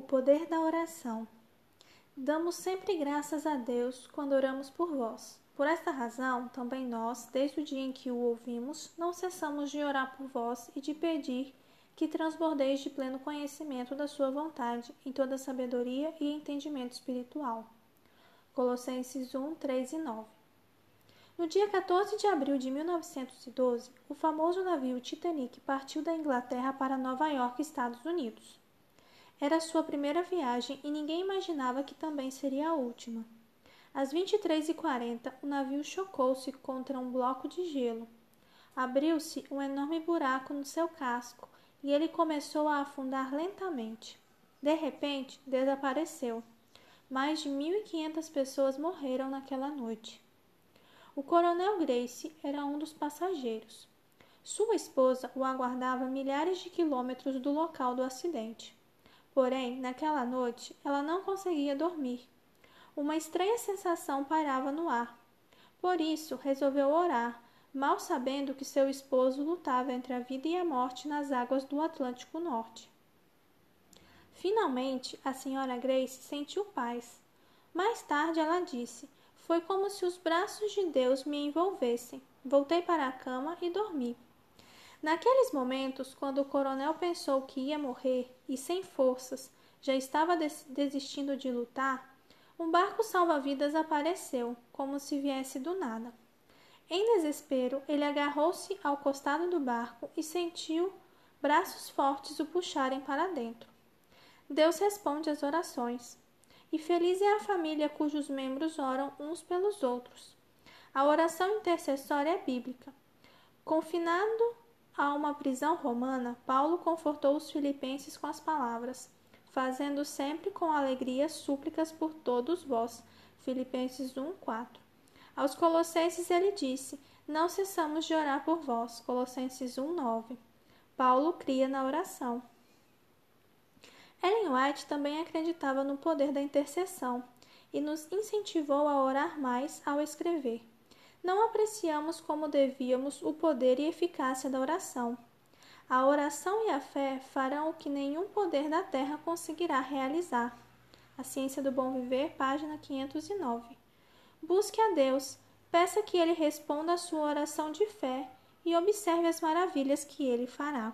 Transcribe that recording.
poder da oração. Damos sempre graças a Deus quando oramos por vós. Por esta razão, também nós, desde o dia em que o ouvimos, não cessamos de orar por vós e de pedir que transbordeis de pleno conhecimento da Sua vontade, em toda sabedoria e entendimento espiritual. Colossenses 1, 3 e 9. No dia 14 de abril de 1912, o famoso navio Titanic partiu da Inglaterra para Nova York, Estados Unidos. Era sua primeira viagem e ninguém imaginava que também seria a última. Às 23h40, o navio chocou-se contra um bloco de gelo. Abriu-se um enorme buraco no seu casco e ele começou a afundar lentamente. De repente, desapareceu. Mais de 1.500 pessoas morreram naquela noite. O coronel Grace era um dos passageiros. Sua esposa o aguardava milhares de quilômetros do local do acidente. Porém, naquela noite, ela não conseguia dormir. Uma estranha sensação pairava no ar. Por isso, resolveu orar, mal sabendo que seu esposo lutava entre a vida e a morte nas águas do Atlântico Norte. Finalmente, a senhora Grace sentiu paz. Mais tarde, ela disse: Foi como se os braços de Deus me envolvessem. Voltei para a cama e dormi. Naqueles momentos, quando o coronel pensou que ia morrer e sem forças, já estava desistindo de lutar, um barco salva-vidas apareceu, como se viesse do nada. Em desespero, ele agarrou-se ao costado do barco e sentiu braços fortes o puxarem para dentro. Deus responde às orações, e feliz é a família cujos membros oram uns pelos outros. A oração intercessória é bíblica. Confinado a uma prisão romana, Paulo confortou os filipenses com as palavras: Fazendo sempre com alegria súplicas por todos vós. Filipenses 1, 4. Aos Colossenses ele disse: Não cessamos de orar por vós. Colossenses 1, 9. Paulo cria na oração. Ellen White também acreditava no poder da intercessão e nos incentivou a orar mais ao escrever não apreciamos como devíamos o poder e eficácia da oração. A oração e a fé farão o que nenhum poder da terra conseguirá realizar. A Ciência do Bom Viver, página 509. Busque a Deus, peça que Ele responda a sua oração de fé e observe as maravilhas que Ele fará.